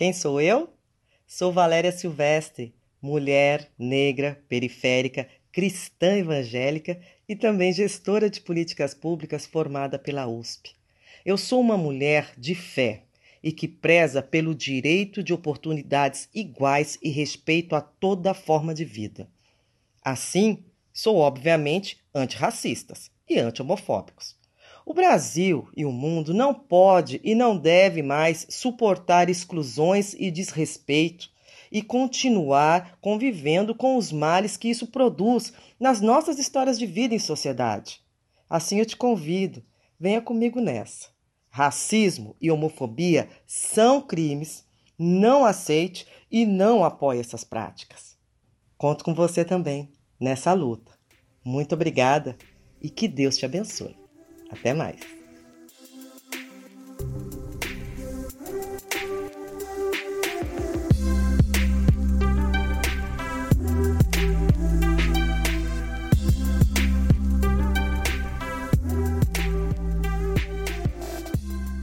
Quem sou eu? Sou Valéria Silvestre, mulher negra, periférica, cristã evangélica e também gestora de políticas públicas formada pela USP. Eu sou uma mulher de fé e que preza pelo direito de oportunidades iguais e respeito a toda forma de vida. Assim, sou obviamente antirracistas e anti-homofóbicos. O Brasil e o mundo não pode e não deve mais suportar exclusões e desrespeito e continuar convivendo com os males que isso produz nas nossas histórias de vida em sociedade. Assim eu te convido, venha comigo nessa. Racismo e homofobia são crimes, não aceite e não apoie essas práticas. Conto com você também nessa luta. Muito obrigada e que Deus te abençoe. Até mais.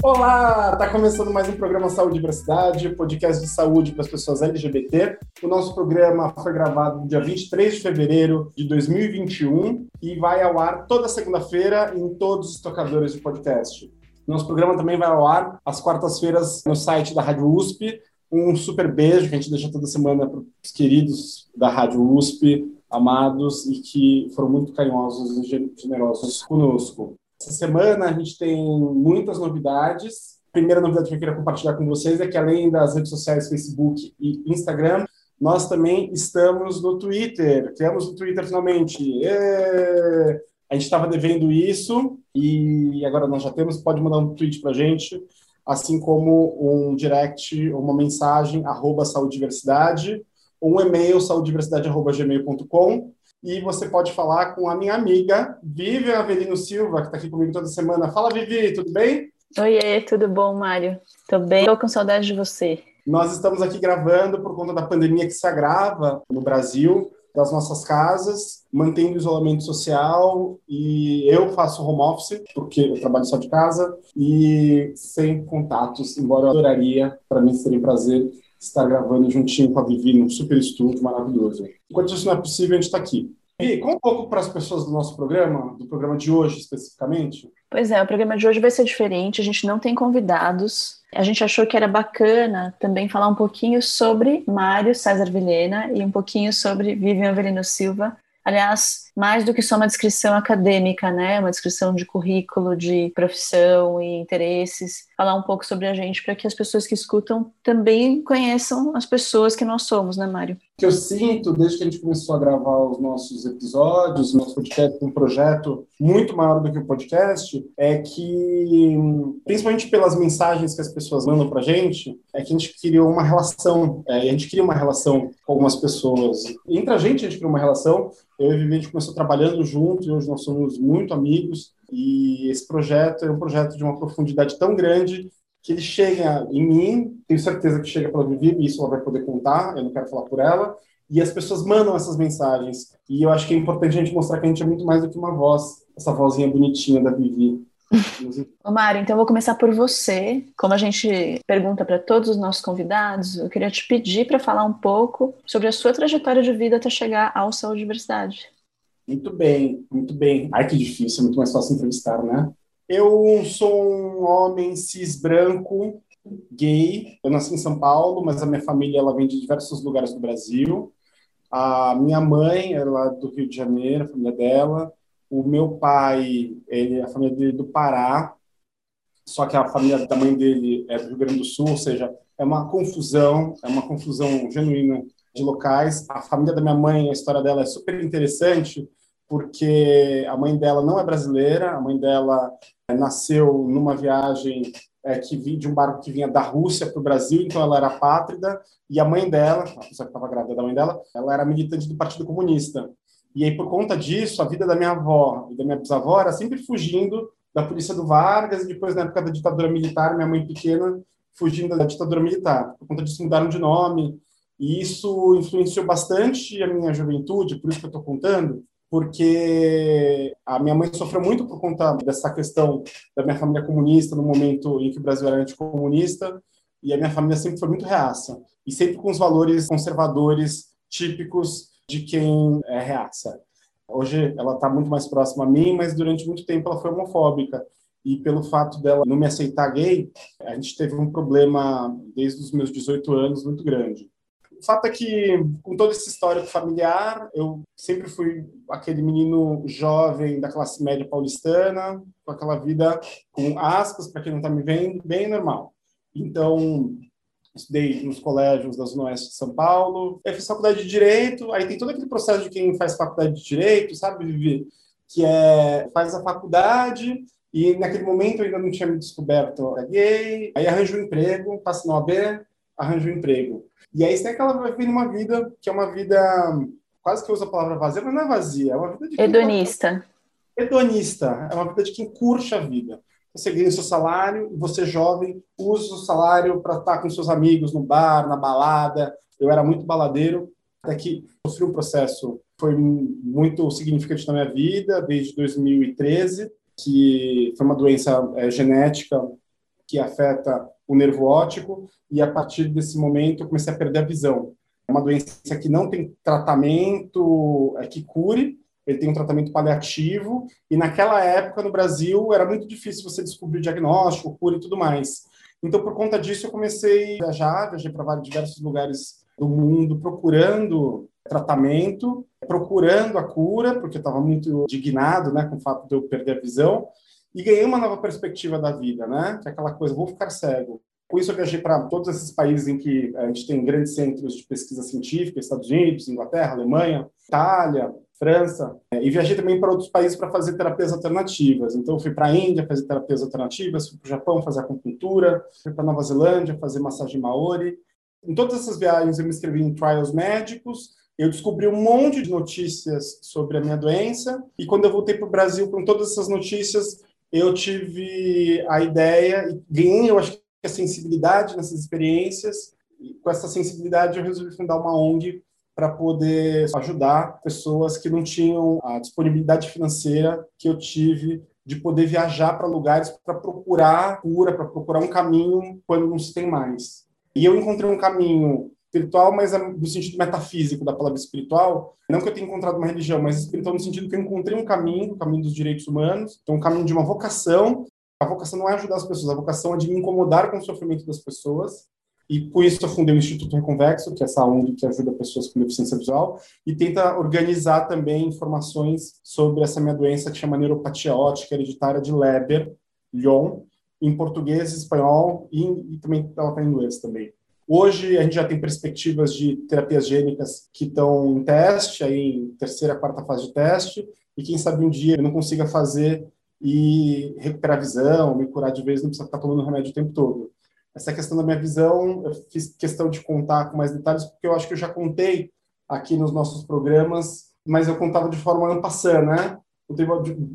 Olá, está começando mais um programa Saúde e Diversidade, podcast de saúde para as pessoas LGBT. O nosso programa foi gravado no dia 23 de fevereiro de 2021 e vai ao ar toda segunda-feira em todos os tocadores de podcast. Nosso programa também vai ao ar às quartas-feiras no site da Rádio USP. Um super beijo que a gente deixa toda semana para os queridos da Rádio USP, amados e que foram muito carinhosos e generosos conosco. Essa semana a gente tem muitas novidades. A primeira novidade que eu queria compartilhar com vocês é que além das redes sociais Facebook e Instagram, nós também estamos no Twitter. Criamos o Twitter finalmente. É... A gente estava devendo isso e agora nós já temos. Pode mandar um tweet para a gente, assim como um direct, uma mensagem, arroba saúde diversidade, ou um e-mail, saúdediversidade.gmail.com e você pode falar com a minha amiga Vivian Avelino Silva, que está aqui comigo toda semana. Fala, Vivi, tudo bem? Oiê, tudo bom, Mário? Tô bem, tô com saudade de você. Nós estamos aqui gravando por conta da pandemia que se agrava no Brasil, das nossas casas, mantendo o isolamento social e eu faço home office, porque eu trabalho só de casa, e sem contatos, embora eu adoraria, para mim seria um prazer estar gravando juntinho com a Vivi num super estúdio maravilhoso. Enquanto isso não é possível, a gente está aqui. E conta um pouco para as pessoas do nosso programa, do programa de hoje especificamente. Pois é, o programa de hoje vai ser diferente, a gente não tem convidados. A gente achou que era bacana também falar um pouquinho sobre Mário César Vilhena e um pouquinho sobre Vivian Avelino Silva. Aliás, mais do que só uma descrição acadêmica, né? Uma descrição de currículo, de profissão e interesses. Falar um pouco sobre a gente para que as pessoas que escutam também conheçam as pessoas que nós somos, né, Mário? Que eu sinto desde que a gente começou a gravar os nossos episódios, nosso podcast, um projeto muito maior do que o podcast, é que, principalmente pelas mensagens que as pessoas mandam para a gente, é que a gente criou uma relação, é, a gente cria uma relação com algumas pessoas. Entre a gente, a gente cria uma relação. Eu e Vivi, a gente começou trabalhando junto e hoje nós somos muito amigos. E esse projeto é um projeto de uma profundidade tão grande que ele chega em mim, tenho certeza que chega pela Vivi, e isso ela vai poder contar, eu não quero falar por ela, e as pessoas mandam essas mensagens. E eu acho que é importante a gente mostrar que a gente é muito mais do que uma voz, essa vozinha bonitinha da Vivi. Ô Mário, então eu vou começar por você. Como a gente pergunta para todos os nossos convidados, eu queria te pedir para falar um pouco sobre a sua trajetória de vida até chegar ao Saúde e Diversidade. Muito bem, muito bem. Ai, que difícil, é muito mais fácil entrevistar, né? Eu sou um homem cis branco, gay. Eu nasci em São Paulo, mas a minha família ela vem de diversos lugares do Brasil. A minha mãe é lá do Rio de Janeiro, a família dela. O meu pai, ele, a família dele é do Pará, só que a família da mãe dele é do Rio Grande do Sul, ou seja, é uma confusão, é uma confusão genuína de locais. A família da minha mãe, a história dela é super interessante, porque a mãe dela não é brasileira, a mãe dela eh, nasceu numa viagem é, que vi, de um barco que vinha da Rússia para o Brasil, então ela era pátrida, e a mãe dela, a pessoa que estava grávida da mãe dela, ela era militante do Partido Comunista. E aí, por conta disso, a vida da minha avó e da minha bisavó era sempre fugindo da polícia do Vargas, e depois, na época da ditadura militar, minha mãe pequena fugindo da ditadura militar. Por conta disso, mudaram de nome, e isso influenciou bastante a minha juventude, por isso que eu estou contando, porque a minha mãe sofreu muito por conta dessa questão da minha família comunista no momento em que o Brasil era anticomunista e a minha família sempre foi muito reaça, e sempre com os valores conservadores típicos de quem é reaça. Hoje ela está muito mais próxima a mim, mas durante muito tempo ela foi homofóbica. E pelo fato dela não me aceitar gay, a gente teve um problema desde os meus 18 anos muito grande. O fato é que, com todo esse histórico familiar, eu sempre fui aquele menino jovem da classe média paulistana, com aquela vida, com aspas, para quem não está me vendo, bem normal. Então, estudei nos colégios da Zona Oeste de São Paulo, aí fiz faculdade de Direito, aí tem todo aquele processo de quem faz faculdade de Direito, sabe, Vivi? Que é, faz a faculdade e naquele momento eu ainda não tinha me descoberto gay, aí arranjo um emprego, passo no AB, arranjo um emprego. E aí você vai vir uma vida que é uma vida, quase que usa a palavra vazia, mas não é vazia, é uma vida de... Hedonista. Hedonista, é uma vida de quem curte a vida você ganha o seu salário, e você jovem usa o salário para estar com seus amigos no bar, na balada. Eu era muito baladeiro, até que sofri um processo foi muito significante na minha vida desde 2013, que foi uma doença é, genética que afeta o nervo óptico e a partir desse momento eu comecei a perder a visão. É uma doença que não tem tratamento é, que cure, ele tem um tratamento paliativo, e naquela época no Brasil era muito difícil você descobrir o diagnóstico, cura e tudo mais. Então, por conta disso, eu comecei a viajar, viajei para vários diversos lugares do mundo procurando tratamento, procurando a cura, porque eu estava muito indignado né, com o fato de eu perder a visão, e ganhei uma nova perspectiva da vida, né? Que é aquela coisa, vou ficar cego. Com isso, eu viajei para todos esses países em que a gente tem grandes centros de pesquisa científica, Estados Unidos, Inglaterra, Alemanha, Itália, França, é, e viajei também para outros países para fazer terapias alternativas. Então, fui para a Índia fazer terapias alternativas, fui para o Japão fazer acupuntura, fui para Nova Zelândia fazer massagem maori. Em todas essas viagens, eu me inscrevi em trials médicos, eu descobri um monte de notícias sobre a minha doença, e quando eu voltei para o Brasil com todas essas notícias, eu tive a ideia, e ganhei, eu acho que a sensibilidade nessas experiências, e com essa sensibilidade eu resolvi fundar uma ONG para poder ajudar pessoas que não tinham a disponibilidade financeira que eu tive de poder viajar para lugares para procurar cura, para procurar um caminho quando não se tem mais. E eu encontrei um caminho espiritual, mas no sentido metafísico da palavra espiritual, não que eu tenha encontrado uma religião, mas espiritual no sentido que eu encontrei um caminho, o caminho dos direitos humanos, então um caminho de uma vocação. A vocação não é ajudar as pessoas, a vocação é de me incomodar com o sofrimento das pessoas e por isso eu fundei o Instituto Reconvexo, que é essa ONG que ajuda pessoas com deficiência visual, e tenta organizar também informações sobre essa minha doença que chama neuropatia ótica hereditária de Leber, Lyon, em português, espanhol e, e também ela está em inglês também. Hoje a gente já tem perspectivas de terapias gênicas que estão em teste, aí em terceira, quarta fase de teste, e quem sabe um dia eu não consiga fazer e recuperar a visão, me curar de vez, não precisa ficar tomando remédio o tempo todo. Essa questão da minha visão, eu fiz questão de contar com mais detalhes, porque eu acho que eu já contei aqui nos nossos programas, mas eu contava de forma ampassando, né?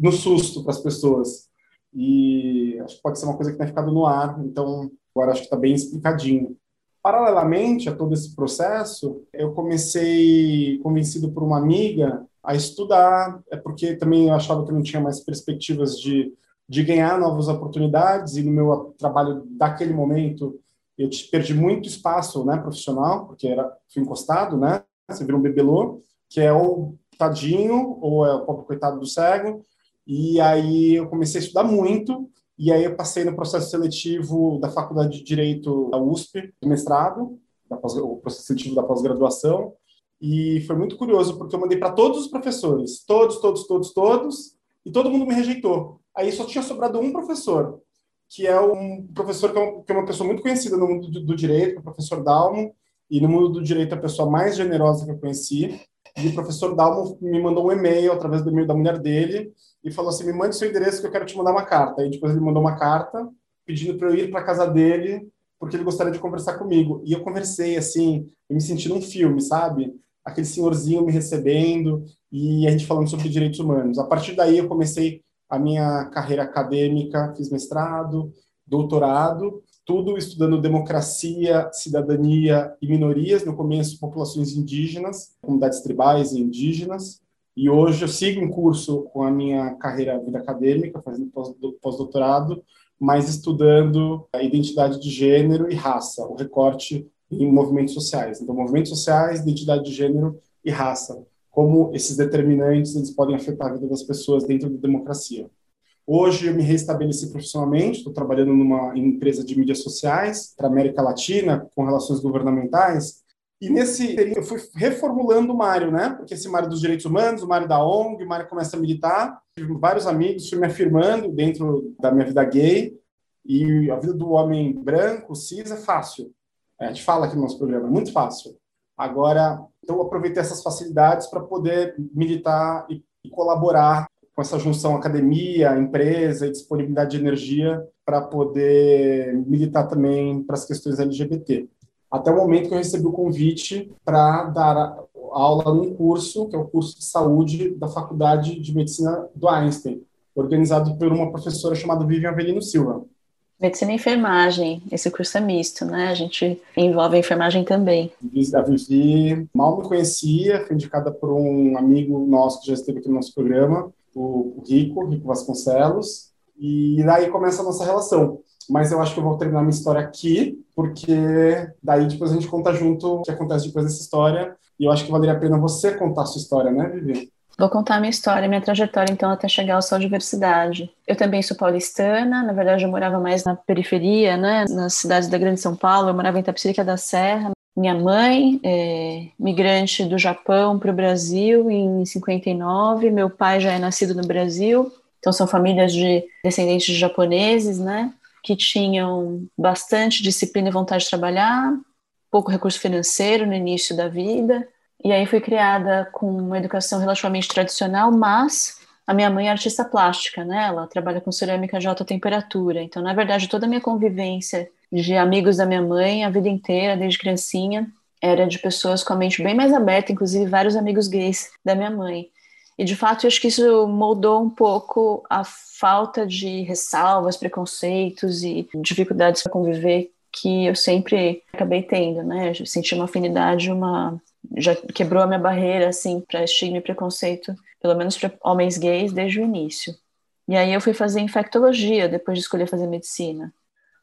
No susto para as pessoas. E acho que pode ser uma coisa que tenha ficado no ar, então agora acho que está bem explicadinho. Paralelamente a todo esse processo, eu comecei, convencido por uma amiga, a estudar, é porque também eu achava que não tinha mais perspectivas de de ganhar novas oportunidades e no meu trabalho daquele momento eu perdi muito espaço, né, profissional, porque era fui encostado, né? Você vira um bebelô, que é o tadinho ou é o pobre coitado do cego. E aí eu comecei a estudar muito e aí eu passei no processo seletivo da Faculdade de Direito da USP, do mestrado, o processo seletivo da pós-graduação. E foi muito curioso porque eu mandei para todos os professores, todos, todos, todos, todos, e todo mundo me rejeitou. Aí só tinha sobrado um professor, que é um professor que é, uma, que é uma pessoa muito conhecida no mundo do, do direito, o professor Dalmo, e no mundo do direito a pessoa mais generosa que eu conheci. E o professor Dalmo me mandou um e-mail através do e-mail da mulher dele e falou assim: me mande seu endereço que eu quero te mandar uma carta. Aí depois ele mandou uma carta pedindo para eu ir para casa dele porque ele gostaria de conversar comigo. E eu conversei assim, eu me senti num filme, sabe? Aquele senhorzinho me recebendo e a gente falando sobre direitos humanos. A partir daí eu comecei a minha carreira acadêmica, fiz mestrado, doutorado, tudo estudando democracia, cidadania e minorias, no começo populações indígenas, comunidades tribais e indígenas, e hoje eu sigo em curso com a minha carreira vida acadêmica, fazendo pós-doutorado, mas estudando a identidade de gênero e raça, o recorte em movimentos sociais. Então, movimentos sociais, identidade de gênero e raça, como esses determinantes eles podem afetar a vida das pessoas dentro da democracia. Hoje eu me restabeleci profissionalmente, estou trabalhando numa empresa de mídias sociais para América Latina, com relações governamentais, e nesse período eu fui reformulando o Mário, né? Porque esse Mário dos direitos humanos, o Mário da ONG, o Mário começa a militar, tive vários amigos, fui me afirmando dentro da minha vida gay, e a vida do homem branco, cis, é fácil. A gente fala aqui no nosso programa, é muito fácil. Agora, então eu aproveitei essas facilidades para poder militar e, colaborar com essa junção academia, empresa e disponibilidade de energia para poder militar também para as questões LGBT. Até o momento que eu recebi o convite para dar aula num curso, que é o curso de saúde da Faculdade de Medicina do Einstein, organizado por uma professora chamada Vivian Avelino Silva. Medicina e enfermagem, esse curso é misto, né? A gente envolve a enfermagem também. A Vivi mal me conhecia, foi indicada por um amigo nosso que já esteve aqui no nosso programa, o Rico, Rico Vasconcelos, e daí começa a nossa relação. Mas eu acho que eu vou terminar minha história aqui, porque daí depois a gente conta junto o que acontece depois dessa história, e eu acho que valeria a pena você contar a sua história, né, Vivi? Vou contar a minha história, minha trajetória, então, até chegar ao Sol Diversidade. Eu também sou paulistana, na verdade eu morava mais na periferia, né, nas cidades da Grande São Paulo, eu morava em Tapicirica da Serra. Minha mãe é migrante do Japão para o Brasil em 59, meu pai já é nascido no Brasil, então são famílias de descendentes de japoneses, né, que tinham bastante disciplina e vontade de trabalhar, pouco recurso financeiro no início da vida, e aí fui criada com uma educação relativamente tradicional, mas a minha mãe é artista plástica, né? Ela trabalha com cerâmica de alta temperatura. Então, na verdade, toda a minha convivência de amigos da minha mãe, a vida inteira, desde criancinha, era de pessoas com a mente bem mais aberta, inclusive vários amigos gays da minha mãe. E de fato, eu acho que isso moldou um pouco a falta de ressalvas, preconceitos e dificuldades para conviver que eu sempre acabei tendo, né? Eu senti uma afinidade, uma já quebrou a minha barreira assim para estigma e preconceito, pelo menos para homens gays desde o início. E aí eu fui fazer infectologia depois de escolher fazer medicina.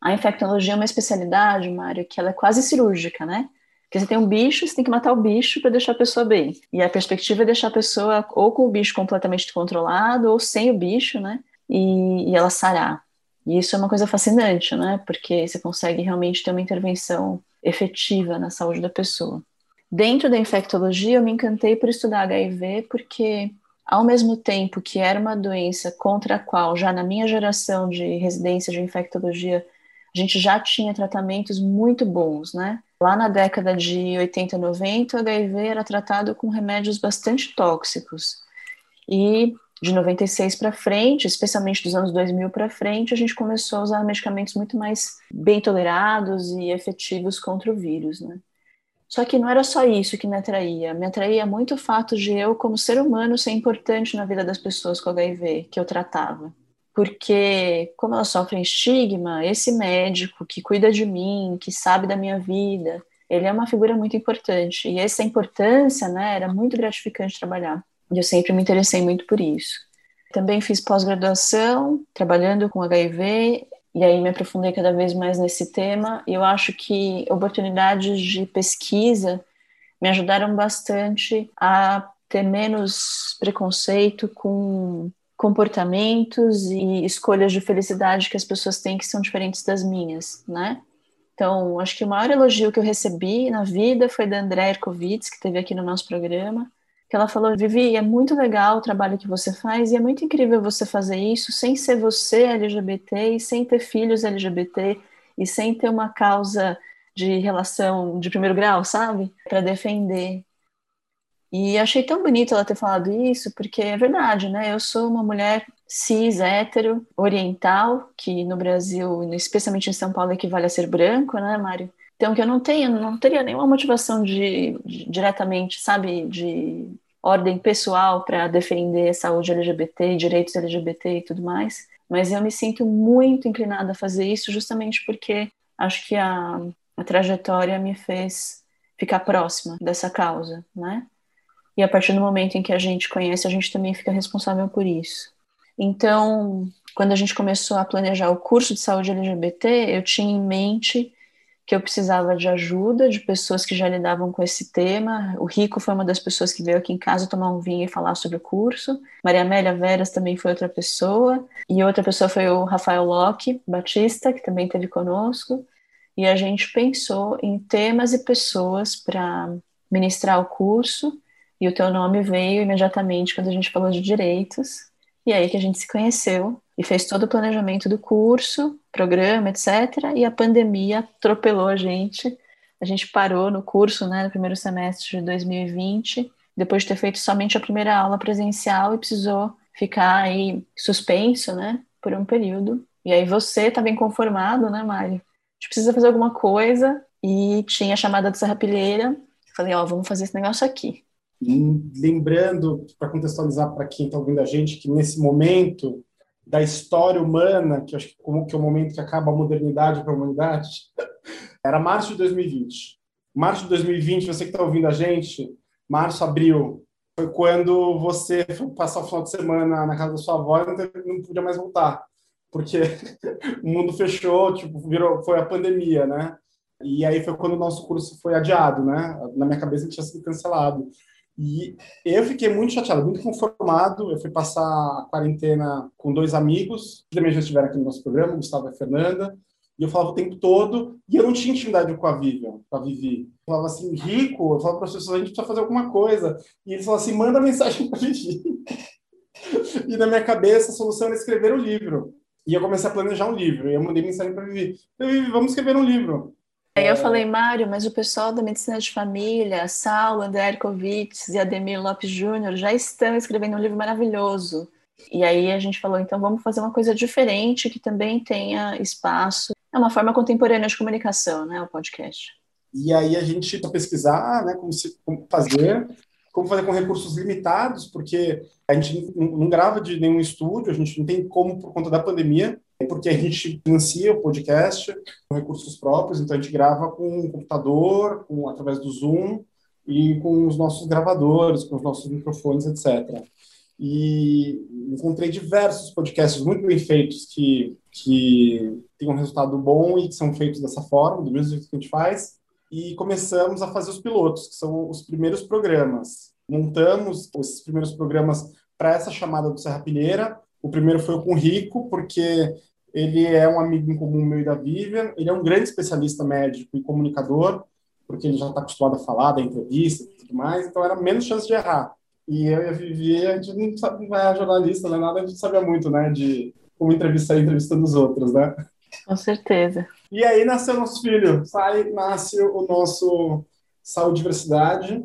A infectologia é uma especialidade, Mário, que ela é quase cirúrgica, né? Porque você tem um bicho, você tem que matar o bicho para deixar a pessoa bem. E a perspectiva é deixar a pessoa ou com o bicho completamente controlado ou sem o bicho, né? E, e ela sarar. E isso é uma coisa fascinante, né? Porque você consegue realmente ter uma intervenção efetiva na saúde da pessoa. Dentro da infectologia, eu me encantei por estudar HIV, porque, ao mesmo tempo que era uma doença contra a qual, já na minha geração de residência de infectologia, a gente já tinha tratamentos muito bons, né? Lá na década de 80, 90, o HIV era tratado com remédios bastante tóxicos. E de 96 para frente, especialmente dos anos 2000 para frente, a gente começou a usar medicamentos muito mais bem tolerados e efetivos contra o vírus, né? Só que não era só isso que me atraía. Me atraía muito o fato de eu, como ser humano, ser importante na vida das pessoas com HIV que eu tratava. Porque, como elas sofrem estigma, esse médico que cuida de mim, que sabe da minha vida, ele é uma figura muito importante. E essa importância, né, era muito gratificante trabalhar. E eu sempre me interessei muito por isso. Também fiz pós-graduação, trabalhando com HIV e aí me aprofundei cada vez mais nesse tema. E eu acho que oportunidades de pesquisa me ajudaram bastante a ter menos preconceito com comportamentos e escolhas de felicidade que as pessoas têm que são diferentes das minhas, né? Então, acho que o maior elogio que eu recebi na vida foi da André Erkovitz, que esteve aqui no nosso programa, que ela falou, Vivi, é muito legal o trabalho que você faz e é muito incrível você fazer isso sem ser você LGBT e sem ter filhos LGBT e sem ter uma causa de relação de primeiro grau, sabe? Para defender. E achei tão bonito ela ter falado isso, porque é verdade, né? Eu sou uma mulher cis, hétero, oriental, que no Brasil, especialmente em São Paulo, equivale a ser branco, né, Mário? Então, que eu não tenho, não teria nenhuma motivação de, de diretamente, sabe, de ordem pessoal para defender saúde LGBT, direitos LGBT e tudo mais, mas eu me sinto muito inclinada a fazer isso justamente porque acho que a, a trajetória me fez ficar próxima dessa causa, né? E a partir do momento em que a gente conhece, a gente também fica responsável por isso. Então, quando a gente começou a planejar o curso de saúde LGBT, eu tinha em mente que eu precisava de ajuda de pessoas que já lidavam com esse tema. O Rico foi uma das pessoas que veio aqui em casa tomar um vinho e falar sobre o curso. Maria Amélia Veras também foi outra pessoa. E outra pessoa foi o Rafael Locke Batista, que também esteve conosco. E a gente pensou em temas e pessoas para ministrar o curso. E o teu nome veio imediatamente quando a gente falou de direitos. E aí que a gente se conheceu e fez todo o planejamento do curso, programa, etc. E a pandemia atropelou a gente. A gente parou no curso, né, no primeiro semestre de 2020, depois de ter feito somente a primeira aula presencial e precisou ficar aí suspenso, né, por um período. E aí você tá bem conformado, né, Mário? A gente precisa fazer alguma coisa e tinha a chamada do Serrapilheira. Falei, ó, vamos fazer esse negócio aqui. Lembrando, para contextualizar para quem está ouvindo a gente, que nesse momento da história humana, que acho que, como, que é o momento que acaba a modernidade para a humanidade, era março de 2020. Março de 2020, você que está ouvindo a gente, março, abril, foi quando você foi passar o final de semana na casa da sua avó e não, podia mais voltar, porque o mundo fechou, tipo, virou, foi a pandemia, né? E aí foi quando o nosso curso foi adiado, né? Na minha cabeça ele tinha sido cancelado. E eu fiquei muito chateado, muito conformado. Eu fui passar a quarentena com dois amigos, que também já estiveram aqui no nosso programa, Gustavo e Fernanda. E eu falava o tempo todo, e eu não tinha intimidade com a Vivian, com a Vivi. Eu falava assim, rico, eu falava para as pessoas, a gente precisa fazer alguma coisa. E eles falavam assim, manda mensagem para a Vivi. e na minha cabeça, a solução era escrever o um livro. E eu comecei a planejar um livro. E eu mandei mensagem para a Vivi, Vivi, vamos escrever um livro. Aí eu falei, Mário, mas o pessoal da medicina de família, Saulo, André Erkovitz e Ademir Lopes Júnior já estão escrevendo um livro maravilhoso. E aí a gente falou, então vamos fazer uma coisa diferente que também tenha espaço. É uma forma contemporânea de comunicação, né, o podcast. E aí a gente para pesquisar, né, como, se, como fazer, como fazer com recursos limitados, porque a gente não grava de nenhum estúdio, a gente não tem como por conta da pandemia porque a gente financia o podcast com recursos próprios, então a gente grava com um computador, com, através do Zoom e com os nossos gravadores, com os nossos microfones, etc. E encontrei diversos podcasts muito bem feitos que, que têm um resultado bom e que são feitos dessa forma, do mesmo jeito que a gente faz, e começamos a fazer os pilotos, que são os primeiros programas. Montamos esses primeiros programas para essa chamada do Serra Pilheira. O primeiro foi com o Rico, porque ele é um amigo em comum meu e da Vivian. Ele é um grande especialista médico e comunicador, porque ele já está acostumado a falar da entrevista e tudo mais, então era menos chance de errar. E eu e a Vivi, a gente não, sabe, não é jornalista, não é nada, a gente sabia muito, né, de como entrevistar e entrevistando os outros, né? Com certeza. E aí nasceu nosso filho, sai, nasce o nosso Saúde Diversidade,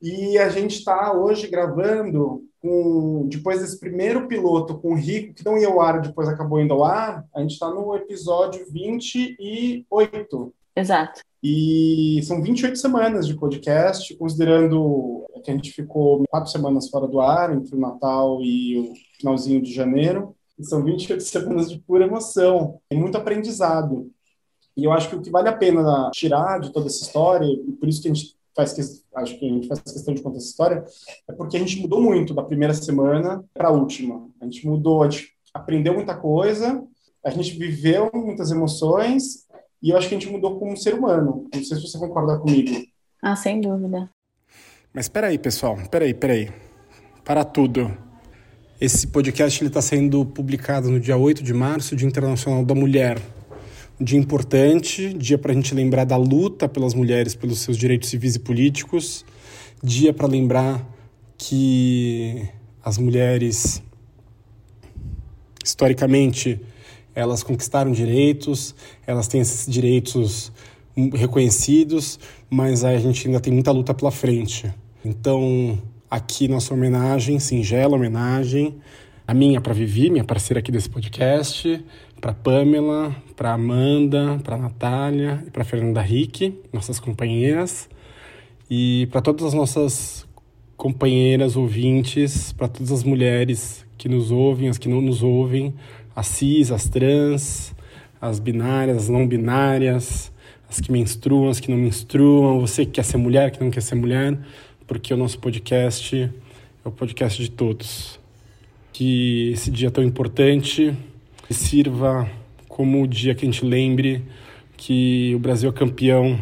e a gente está hoje gravando com, depois desse primeiro piloto com o Rico, que não ia ao ar, depois acabou indo ao ar, a gente está no episódio 28. Exato. E são 28 semanas de podcast, considerando que a gente ficou quatro semanas fora do ar, entre o Natal e o finalzinho de janeiro. E são 28 semanas de pura emoção, e muito aprendizado. E eu acho que o que vale a pena tirar de toda essa história, e por isso que a gente faz que, acho que a gente faz questão de contar essa história, é porque a gente mudou muito da primeira semana para a última. A gente mudou, a gente aprendeu muita coisa, a gente viveu muitas emoções e eu acho que a gente mudou como ser humano. Não sei se você concorda comigo. Ah, sem dúvida. Mas espera aí, pessoal. Espera aí, espera aí. Para tudo. Esse podcast está sendo publicado no dia 8 de março, Dia Internacional da Mulher dia importante, dia para a gente lembrar da luta pelas mulheres pelos seus direitos civis e políticos, dia para lembrar que as mulheres, historicamente, elas conquistaram direitos, elas têm esses direitos reconhecidos, mas a gente ainda tem muita luta pela frente. Então, aqui nossa homenagem, singela homenagem, a minha para Vivi, minha parceira aqui desse podcast, para Pamela, para Amanda, para Natália e para Fernanda Rick, nossas companheiras, e para todas as nossas companheiras ouvintes, para todas as mulheres que nos ouvem, as que não nos ouvem, as cis, as trans, as binárias, as não binárias, as que menstruam, as que não menstruam, você que quer ser mulher, que não quer ser mulher, porque o nosso podcast é o podcast de todos. Que esse dia tão importante sirva como o dia que a gente lembre que o Brasil é campeão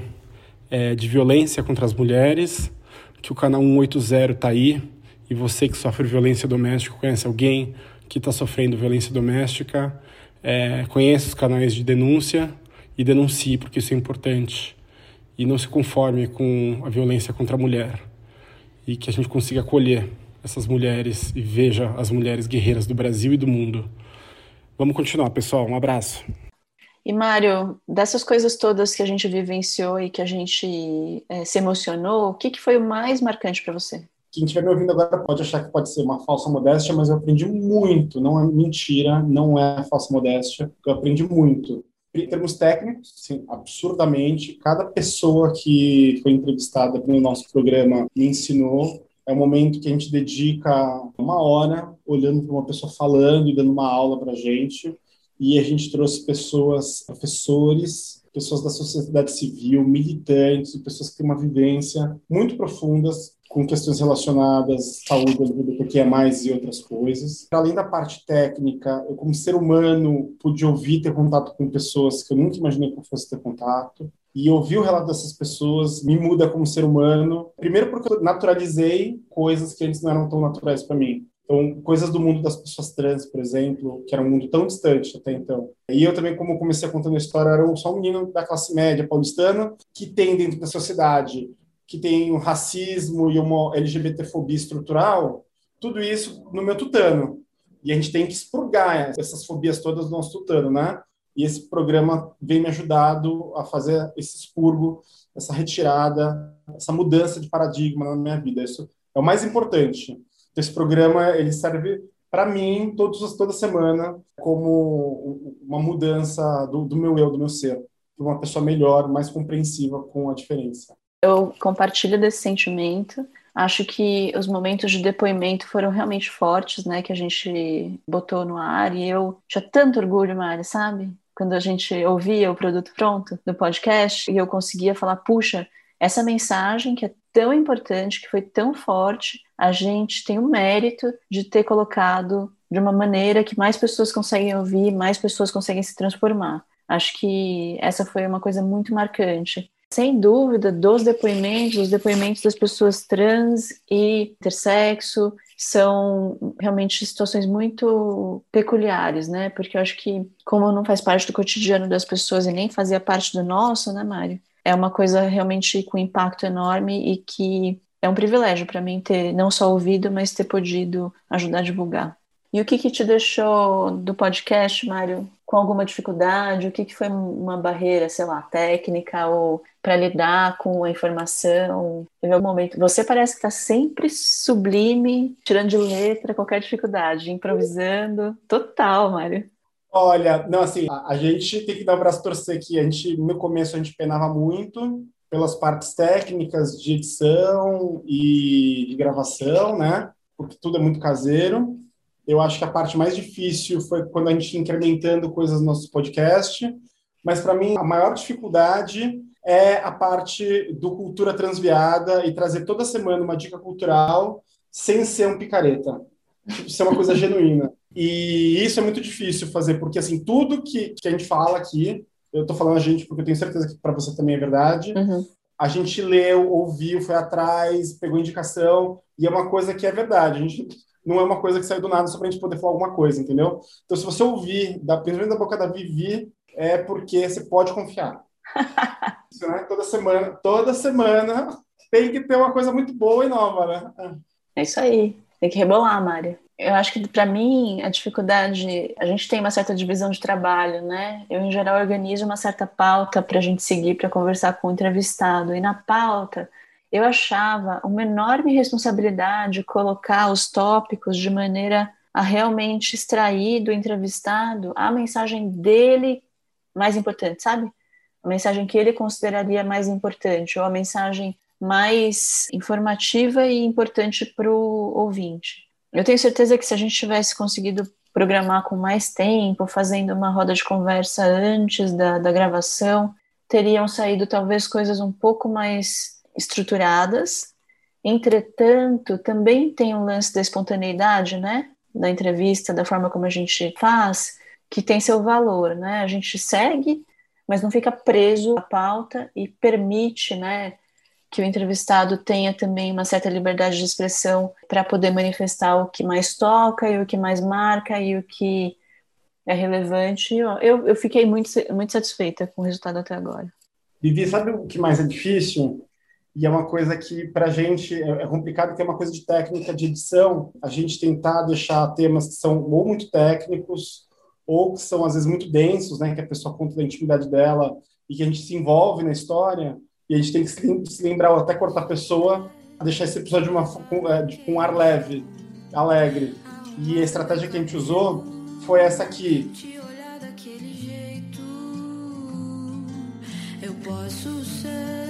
é, de violência contra as mulheres, que o canal 180 está aí e você que sofre violência doméstica, conhece alguém que está sofrendo violência doméstica, é, conheça os canais de denúncia e denuncie, porque isso é importante. E não se conforme com a violência contra a mulher. E que a gente consiga acolher essas mulheres e veja as mulheres guerreiras do Brasil e do mundo. Vamos continuar, pessoal. Um abraço. E, Mário, dessas coisas todas que a gente vivenciou e que a gente é, se emocionou, o que, que foi o mais marcante para você? Quem estiver me ouvindo agora pode achar que pode ser uma falsa modéstia, mas eu aprendi muito. Não é mentira, não é falsa modéstia. Eu aprendi muito. Em termos técnicos, sim, absurdamente. Cada pessoa que foi entrevistada no nosso programa me ensinou é um momento que a gente dedica uma hora olhando para uma pessoa falando e dando uma aula para a gente. E a gente trouxe pessoas, professores, pessoas da sociedade civil, militantes, pessoas que têm uma vivência muito profundas com questões relacionadas à saúde mais e outras coisas. Além da parte técnica, eu como ser humano pude ouvir, ter contato com pessoas que eu nunca imaginei que eu fosse ter contato e ouvir o relato dessas pessoas me muda como ser humano. Primeiro porque eu naturalizei coisas que antes não eram tão naturais para mim. Então, coisas do mundo das pessoas trans, por exemplo, que era um mundo tão distante até então. E eu também, como comecei a contando a história, era só um menino da classe média paulistana que tem dentro da sociedade, que tem um racismo e uma LGBTfobia estrutural, tudo isso no meu tutano. E a gente tem que expurgar essas fobias todas do nosso tutano, né? E esse programa vem me ajudado a fazer esse expurgo, essa retirada, essa mudança de paradigma na minha vida. Isso é o mais importante. Esse programa ele serve para mim todos toda semana como uma mudança do, do meu eu, do meu ser, para uma pessoa melhor, mais compreensiva com a diferença. Eu compartilho desse sentimento. Acho que os momentos de depoimento foram realmente fortes, né, que a gente botou no ar e eu tinha tanto orgulho, Mari, sabe? Quando a gente ouvia o produto pronto do podcast e eu conseguia falar, puxa, essa mensagem que é tão importante, que foi tão forte, a gente tem o mérito de ter colocado de uma maneira que mais pessoas conseguem ouvir, mais pessoas conseguem se transformar. Acho que essa foi uma coisa muito marcante sem dúvida, dos depoimentos, os depoimentos das pessoas trans e intersexo são realmente situações muito peculiares, né? Porque eu acho que, como não faz parte do cotidiano das pessoas e nem fazia parte do nosso, né, Mário? É uma coisa realmente com impacto enorme e que é um privilégio para mim ter não só ouvido, mas ter podido ajudar a divulgar. E o que, que te deixou do podcast, Mário, com alguma dificuldade? O que, que foi uma barreira, sei lá, técnica ou para lidar com a informação? Teve algum momento? Você parece que está sempre sublime, tirando de letra qualquer dificuldade, improvisando. Total, Mário. Olha, não, assim, a, gente tem que dar o braço torcer aqui. A gente, no começo, a gente penava muito pelas partes técnicas de edição e de gravação, né? Porque tudo é muito caseiro. Eu acho que a parte mais difícil foi quando a gente incrementando coisas no nosso podcast, mas para mim a maior dificuldade é a parte do cultura transviada e trazer toda semana uma dica cultural sem ser um picareta, tipo, ser uma coisa genuína. E isso é muito difícil fazer, porque assim, tudo que, que a gente fala aqui, eu estou falando a gente porque eu tenho certeza que para você também é verdade, uhum. a gente leu, ouviu, foi atrás, pegou indicação, e é uma coisa que é verdade. A gente não é uma coisa que sai do nada só para a gente poder falar alguma coisa, entendeu? Então, se você ouvir, da, principalmente da boca da Vivi, é porque você pode confiar. Isso, né? Toda semana, toda semana tem que ter uma coisa muito boa e nova, né? É isso aí. Tem que rebolar, Mário. Eu acho que para mim a dificuldade, a gente tem uma certa divisão de trabalho, né? Eu em geral organizo uma certa pauta para a gente seguir para conversar com o entrevistado e na pauta eu achava uma enorme responsabilidade colocar os tópicos de maneira a realmente extrair do entrevistado a mensagem dele mais importante, sabe? A mensagem que ele consideraria mais importante, ou a mensagem mais informativa e importante para o ouvinte. Eu tenho certeza que se a gente tivesse conseguido programar com mais tempo, fazendo uma roda de conversa antes da, da gravação, teriam saído talvez coisas um pouco mais estruturadas. Entretanto, também tem um lance da espontaneidade, né? Da entrevista, da forma como a gente faz, que tem seu valor, né? A gente segue, mas não fica preso à pauta e permite, né, que o entrevistado tenha também uma certa liberdade de expressão para poder manifestar o que mais toca e o que mais marca e o que é relevante. Eu, eu fiquei muito, muito satisfeita com o resultado até agora. Vivi, sabe o que mais é difícil? E é uma coisa que, para a gente, é, é complicado, que é uma coisa de técnica de edição, a gente tentar deixar temas que são ou muito técnicos, ou que são, às vezes, muito densos, né, que a pessoa conta da intimidade dela, e que a gente se envolve na história, e a gente tem que se lembrar, ou até cortar a pessoa, deixar esse episódio uma, com, é, com um ar leve, alegre. E a estratégia que a gente usou foi essa aqui. Eu posso ser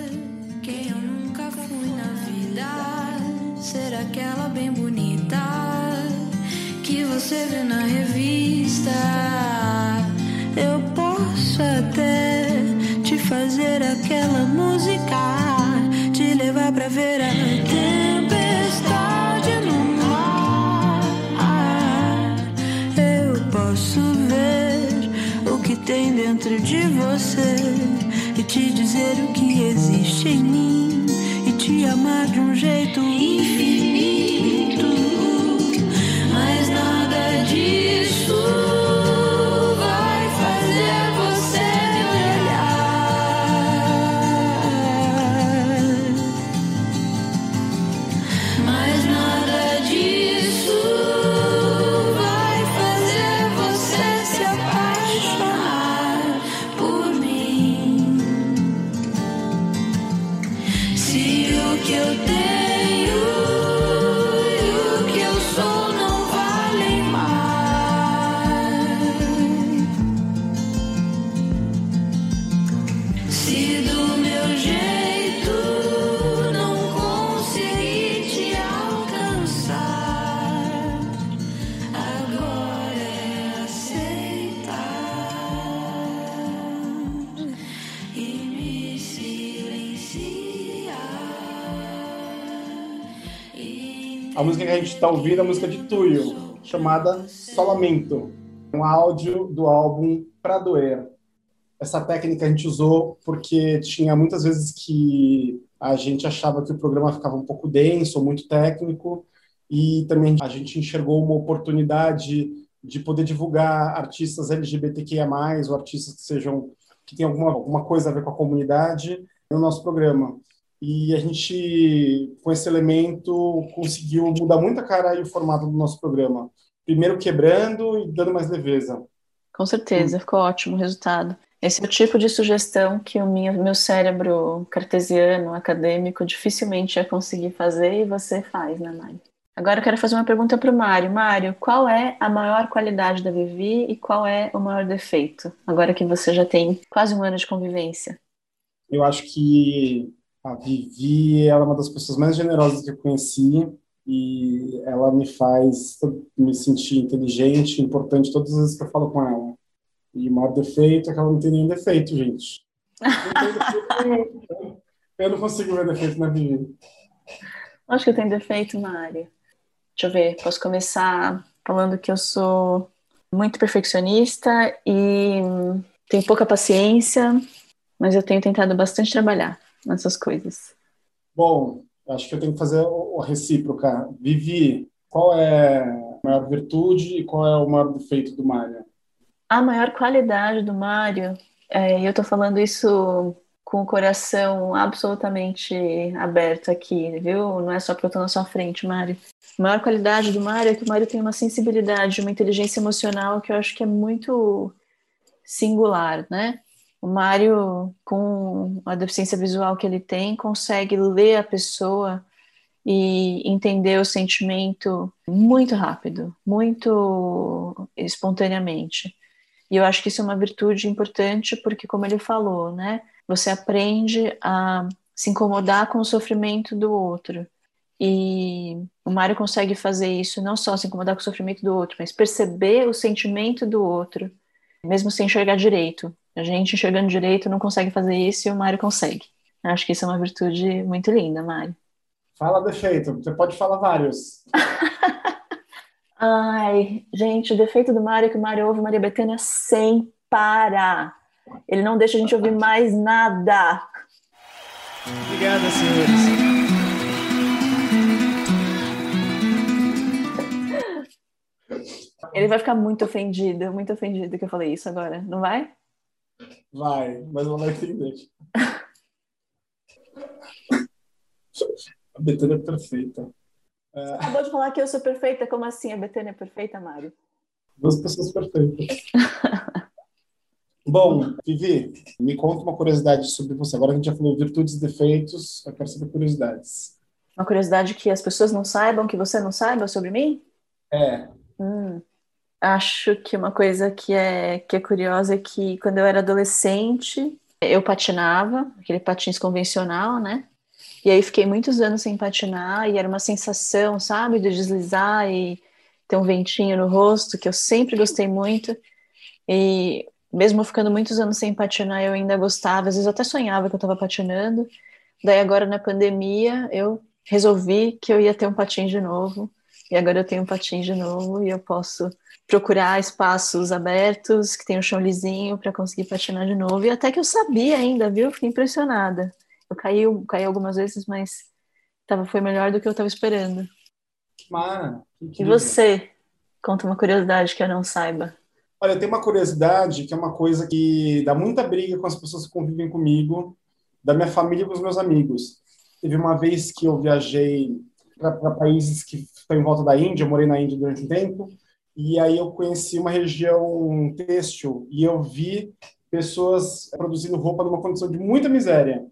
na vida, ser aquela bem bonita que você vê na revista. Eu posso até te fazer aquela música, te levar pra ver a tempestade no mar. Eu posso ver o que tem dentro de você e te dizer o que existe em mim te amar de um jeito infinito. Gente está ouvindo a música de Tuyo, chamada Solamento, um áudio do álbum Pra Doer. Essa técnica a gente usou porque tinha muitas vezes que a gente achava que o programa ficava um pouco denso, muito técnico, e também a gente enxergou uma oportunidade de poder divulgar artistas LGBTQIA+, ou artistas que sejam que tenham alguma, alguma coisa a ver com a comunidade no nosso programa. E a gente, com esse elemento, conseguiu mudar muito a cara e o formato do nosso programa. Primeiro quebrando e dando mais leveza. Com certeza, ficou ótimo o resultado. Esse é o tipo de sugestão que o meu, meu cérebro cartesiano, acadêmico, dificilmente ia conseguir fazer e você faz, né, Mário? Agora eu quero fazer uma pergunta para o Mário. Mário, qual é a maior qualidade da Vivi e qual é o maior defeito? Agora que você já tem quase um ano de convivência. Eu acho que a Vivi, ela é uma das pessoas mais generosas que eu conheci e ela me faz me sentir inteligente, importante todas as vezes que eu falo com ela. E o maior defeito é que ela não tem nenhum defeito, gente. Não eu não consigo ver defeito na Vivi. Acho que eu tenho defeito na área. Deixa eu ver, posso começar falando que eu sou muito perfeccionista e tenho pouca paciência, mas eu tenho tentado bastante trabalhar nessas coisas? Bom, acho que eu tenho que fazer o recíproca. Vivi, qual é a maior virtude e qual é o maior defeito do Mário? A maior qualidade do Mário, é, eu estou falando isso com o coração absolutamente aberto aqui, viu? Não é só porque eu estou na sua frente, Mário. A maior qualidade do Mário é que o Mário tem uma sensibilidade, uma inteligência emocional que eu acho que é muito singular, né? O Mário, com a deficiência visual que ele tem, consegue ler a pessoa e entender o sentimento muito rápido, muito espontaneamente. E eu acho que isso é uma virtude importante porque, como ele falou, né, você aprende a se incomodar com o sofrimento do outro. E o Mário consegue fazer isso, não só se incomodar com o sofrimento do outro, mas perceber o sentimento do outro, mesmo sem enxergar direito. A gente enxergando direito não consegue fazer isso e o Mário consegue. Acho que isso é uma virtude muito linda, Mário. Fala defeito, você pode falar vários. Ai, gente, o defeito do Mário é que o Mário ouve Maria Bethânia sem parar. Ele não deixa a gente ouvir mais nada. Obrigada, senhores. Ele vai ficar muito ofendido, muito ofendido que eu falei isso agora, não vai? Vai, mas não vai entender. A Betânia é perfeita. É... Você acabou de falar que eu sou perfeita, como assim a Betânia é perfeita, Mário? Duas pessoas perfeitas. Bom, Vivi, me conta uma curiosidade sobre você. Agora a gente já falou virtudes e defeitos, eu quero saber curiosidades. Uma curiosidade que as pessoas não saibam, que você não saiba sobre mim? É. Hum, acho que uma coisa que é, que é curiosa é que quando eu era adolescente, eu patinava, aquele patins convencional, né? E aí fiquei muitos anos sem patinar e era uma sensação, sabe, de deslizar e ter um ventinho no rosto, que eu sempre gostei muito. E mesmo ficando muitos anos sem patinar, eu ainda gostava, às vezes eu até sonhava que eu estava patinando. Daí agora na pandemia, eu resolvi que eu ia ter um patins de novo. E agora eu tenho um patins de novo e eu posso procurar espaços abertos que tem um chão lisinho para conseguir patinar de novo. E até que eu sabia ainda, viu? Fiquei impressionada. Eu caí, caí algumas vezes, mas tava, foi melhor do que eu estava esperando. Mara, e você? Conta uma curiosidade que eu não saiba. Olha, tem uma curiosidade que é uma coisa que dá muita briga com as pessoas que convivem comigo, da minha família e com os meus amigos. Teve uma vez que eu viajei para países que estão em volta da Índia, eu morei na Índia durante um tempo, e aí eu conheci uma região têxtil e eu vi pessoas produzindo roupa numa condição de muita miséria.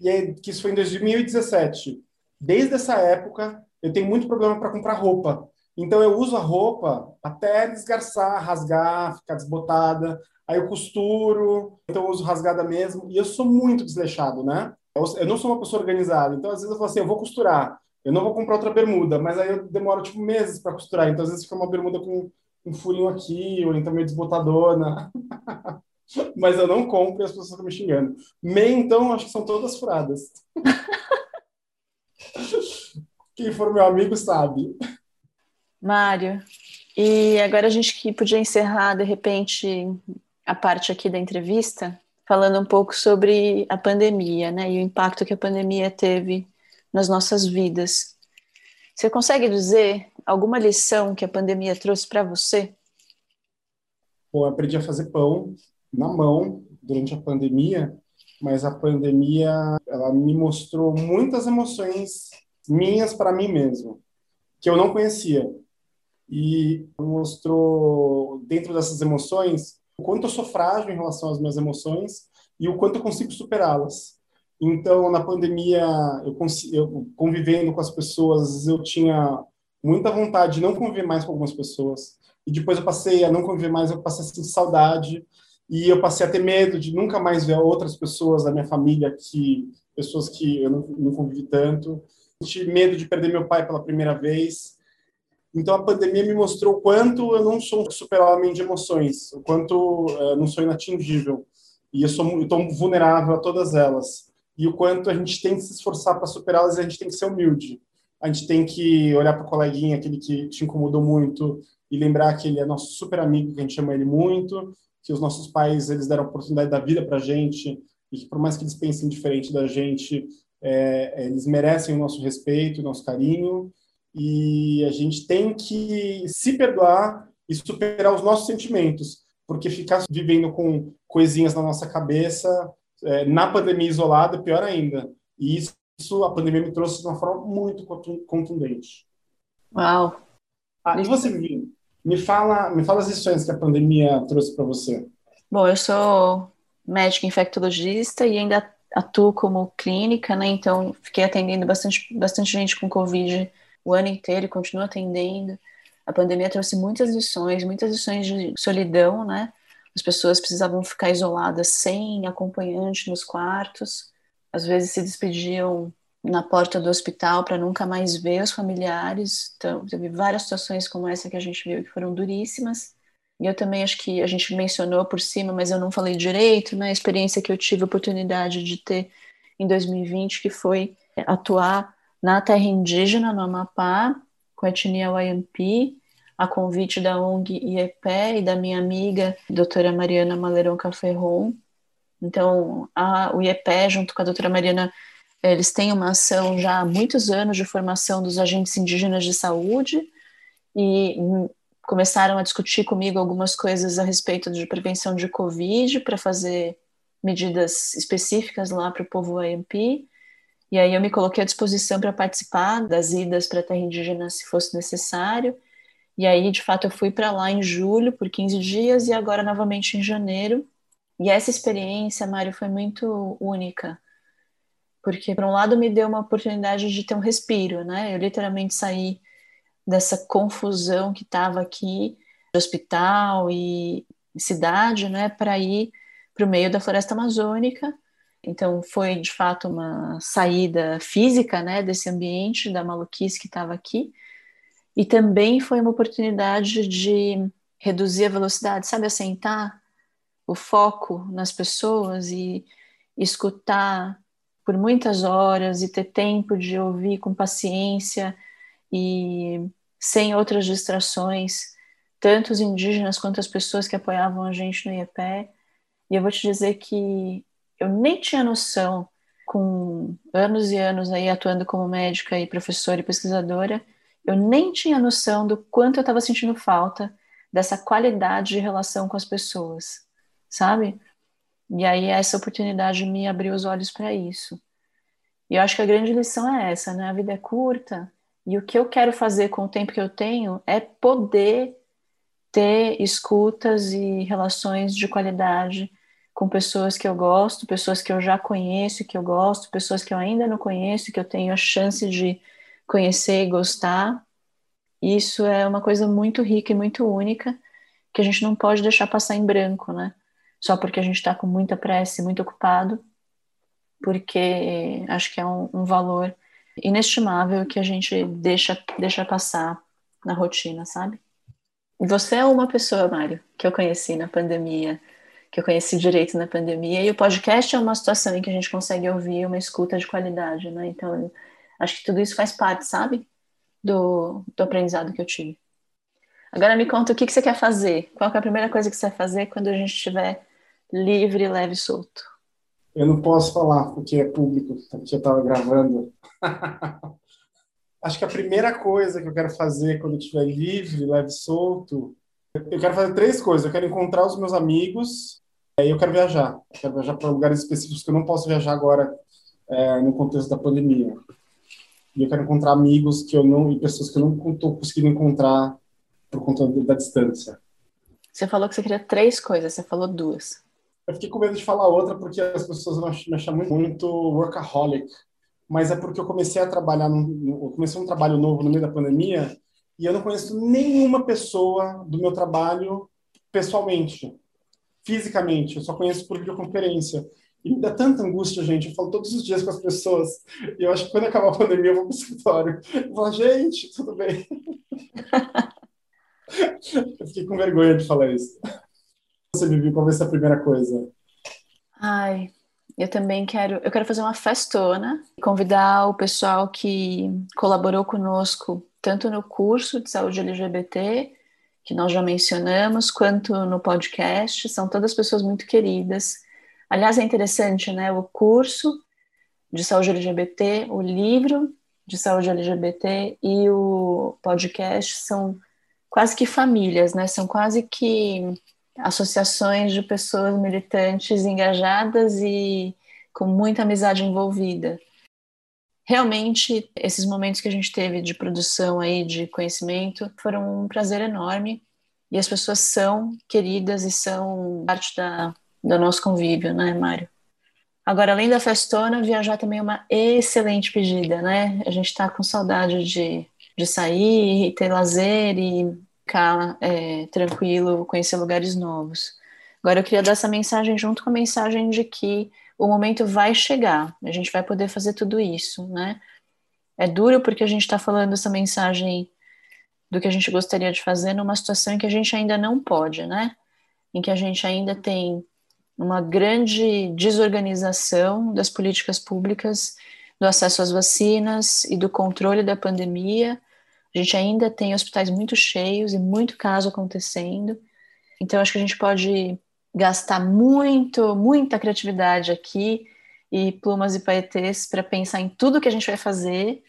E aí, que isso foi em 2017. Desde essa época, eu tenho muito problema para comprar roupa. Então eu uso a roupa até desgarçar, rasgar, ficar desbotada. Aí eu costuro, então eu uso rasgada mesmo. E eu sou muito desleixado, né? Eu não sou uma pessoa organizada. Então às vezes eu falo assim, eu vou costurar. Eu não vou comprar outra bermuda, mas aí eu demoro tipo meses para costurar. Então às vezes fica uma bermuda com um furinho aqui, ou então meio desbotadona. mas eu não compro e as pessoas estão me xingando. Meia, então, acho que são todas furadas. Quem for meu amigo sabe. Mário, e agora a gente que podia encerrar, de repente, a parte aqui da entrevista, falando um pouco sobre a pandemia, né, e o impacto que a pandemia teve nas nossas vidas. Você consegue dizer alguma lição que a pandemia trouxe para você? Bom, eu aprendi a fazer pão na mão durante a pandemia, mas a pandemia ela me mostrou muitas emoções minhas para mim mesmo, que eu não conhecia. E mostrou dentro dessas emoções o quanto eu sou frágil em relação às minhas emoções e o quanto eu consigo superá-las. Então, na pandemia, eu, eu convivendo com as pessoas, eu tinha muita vontade de não conviver mais com algumas pessoas. E depois eu passei a não conviver mais, eu passei a sentir saudade. E eu passei a ter medo de nunca mais ver outras pessoas da minha família, que pessoas que eu não, não convivi tanto. Tive medo de perder meu pai pela primeira vez. Então a pandemia me mostrou o quanto eu não sou um super-homem de emoções, o quanto eu eh, não sou inatingível. E eu tão vulnerável a todas elas e o quanto a gente tem que se esforçar para superá-las e a gente tem que ser humilde. A gente tem que olhar para o coleguinha, aquele que te incomodou muito, e lembrar que ele é nosso super amigo, que a gente ama ele muito, que os nossos pais eles deram a oportunidade da vida para a gente, e que por mais que eles pensem diferente da gente, é, eles merecem o nosso respeito, o nosso carinho, e a gente tem que se perdoar e superar os nossos sentimentos, porque ficar vivendo com coisinhas na nossa cabeça é, na pandemia isolada, pior ainda. E isso, isso, a pandemia me trouxe de uma forma muito contundente. Uau! Ah, e você, Vivi? Me fala, me fala as lições que a pandemia trouxe para você. Bom, eu sou médica infectologista e ainda atuo como clínica, né? Então, fiquei atendendo bastante, bastante gente com Covid o ano inteiro e continuo atendendo. A pandemia trouxe muitas lições, muitas lições de solidão, né? As pessoas precisavam ficar isoladas sem acompanhante nos quartos. Às vezes se despediam na porta do hospital para nunca mais ver os familiares. Então, teve várias situações como essa que a gente viu que foram duríssimas. E eu também acho que a gente mencionou por cima, mas eu não falei direito, né? A experiência que eu tive a oportunidade de ter em 2020, que foi atuar na terra indígena, no Amapá, com a etnia Wayampi, a convite da ONG IEPE e da minha amiga, doutora Mariana Maleron Caferron. Então, a, o IEPE, junto com a doutora Mariana, eles têm uma ação já há muitos anos de formação dos agentes indígenas de saúde e começaram a discutir comigo algumas coisas a respeito de prevenção de Covid para fazer medidas específicas lá para o povo AMP. E aí eu me coloquei à disposição para participar das idas para a terra indígena se fosse necessário. E aí, de fato, eu fui para lá em julho por 15 dias e agora novamente em janeiro. E essa experiência, Mário, foi muito única. Porque, por um lado, me deu uma oportunidade de ter um respiro, né? Eu literalmente saí dessa confusão que estava aqui, hospital e cidade, né, para ir para o meio da floresta amazônica. Então foi de fato uma saída física, né, desse ambiente da maluquice que estava aqui. E também foi uma oportunidade de reduzir a velocidade, sabe, assentar o foco nas pessoas e escutar por muitas horas e ter tempo de ouvir com paciência e sem outras distrações, tanto os indígenas quanto as pessoas que apoiavam a gente no IEPE. E eu vou te dizer que eu nem tinha noção, com anos e anos aí atuando como médica e professora e pesquisadora, eu nem tinha noção do quanto eu estava sentindo falta dessa qualidade de relação com as pessoas, sabe? E aí essa oportunidade me abriu os olhos para isso. E eu acho que a grande lição é essa, né? A vida é curta, e o que eu quero fazer com o tempo que eu tenho é poder ter escutas e relações de qualidade com pessoas que eu gosto, pessoas que eu já conheço, que eu gosto, pessoas que eu ainda não conheço, que eu tenho a chance de conhecer e gostar. Isso é uma coisa muito rica e muito única que a gente não pode deixar passar em branco, né? Só porque a gente está com muita pressa e muito ocupado, porque acho que é um, um valor inestimável que a gente deixa, deixa passar na rotina, sabe? Você é uma pessoa, Mário, que eu conheci na pandemia, que eu conheci direito na pandemia, e o podcast é uma situação em que a gente consegue ouvir uma escuta de qualidade, né? Então, acho que tudo isso faz parte, sabe? Do, do aprendizado que eu tive. Agora me conta o que, que você quer fazer. Qual é a primeira coisa que você vai fazer quando a gente estiver livre, leve e solto? Eu não posso falar porque é público, porque eu estava gravando. Acho que a primeira coisa que eu quero fazer quando eu estiver livre, leve solto, eu quero fazer três coisas. Eu quero encontrar os meus amigos, e eu quero viajar. Eu quero viajar para lugares específicos que eu não posso viajar agora é, no contexto da pandemia. E eu quero encontrar amigos que eu não e pessoas que eu não estou conseguindo encontrar por conta da distância. Você falou que você queria três coisas, você falou duas. Eu fiquei com medo de falar outra porque as pessoas vão me achar muito, muito workaholic, mas é porque eu comecei a trabalhar, no, comecei um trabalho novo no meio da pandemia e eu não conheço nenhuma pessoa do meu trabalho pessoalmente, fisicamente, eu só conheço por videoconferência. E me dá tanta angústia, gente. Eu falo todos os dias com as pessoas. E eu acho que quando acabar a pandemia, eu vou para o escritório. Eu falo, gente, tudo bem. eu fiquei com vergonha de falar isso você, Vivi? Qual vai ser a primeira coisa? Ai, eu também quero, eu quero fazer uma festona, convidar o pessoal que colaborou conosco, tanto no curso de saúde LGBT, que nós já mencionamos, quanto no podcast, são todas pessoas muito queridas. Aliás, é interessante, né? O curso de saúde LGBT, o livro de saúde LGBT e o podcast são quase que famílias, né? São quase que associações de pessoas militantes engajadas e com muita amizade envolvida. Realmente, esses momentos que a gente teve de produção aí de conhecimento foram um prazer enorme e as pessoas são queridas e são parte da, do nosso convívio, né, Mário? Agora, além da festona, viajar também é uma excelente pedida, né? A gente está com saudade de, de sair, ter lazer e ficar é, tranquilo, conhecer lugares novos. Agora, eu queria dar essa mensagem junto com a mensagem de que o momento vai chegar, a gente vai poder fazer tudo isso, né? É duro porque a gente está falando essa mensagem do que a gente gostaria de fazer numa situação em que a gente ainda não pode, né? Em que a gente ainda tem uma grande desorganização das políticas públicas do acesso às vacinas e do controle da pandemia, a gente ainda tem hospitais muito cheios e muito caso acontecendo. Então, acho que a gente pode gastar muito, muita criatividade aqui e plumas e paetês para pensar em tudo que a gente vai fazer,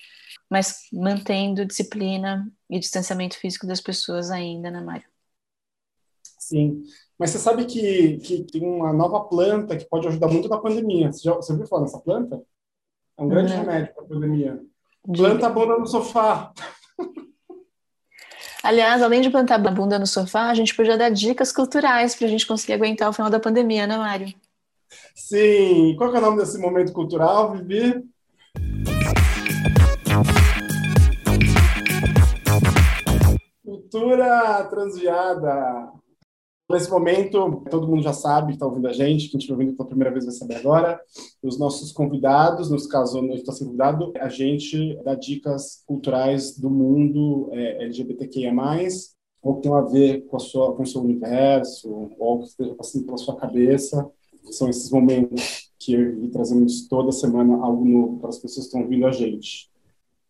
mas mantendo disciplina e distanciamento físico das pessoas ainda, né, Mário? Sim. Mas você sabe que, que tem uma nova planta que pode ajudar muito na pandemia. Você já você ouviu falar nessa planta? É um grande Não. remédio para a pandemia. Planta a bunda no sofá. Aliás, além de plantar a bunda no sofá, a gente podia dar dicas culturais para a gente conseguir aguentar o final da pandemia, né, Mário? Sim. Qual é o nome desse momento cultural, Vivi? Cultura transviada. Nesse momento, todo mundo já sabe está ouvindo a gente, quem estiver ouvindo pela primeira vez vai saber agora. Os nossos convidados, nos casos não está sendo convidado, a gente dá dicas culturais do mundo é, LGBTQIA+, ou que tem a ver com, a sua, com o seu universo, ou que esteja passando pela sua cabeça. São esses momentos que eu trazemos toda semana algo novo para as pessoas que estão ouvindo a gente.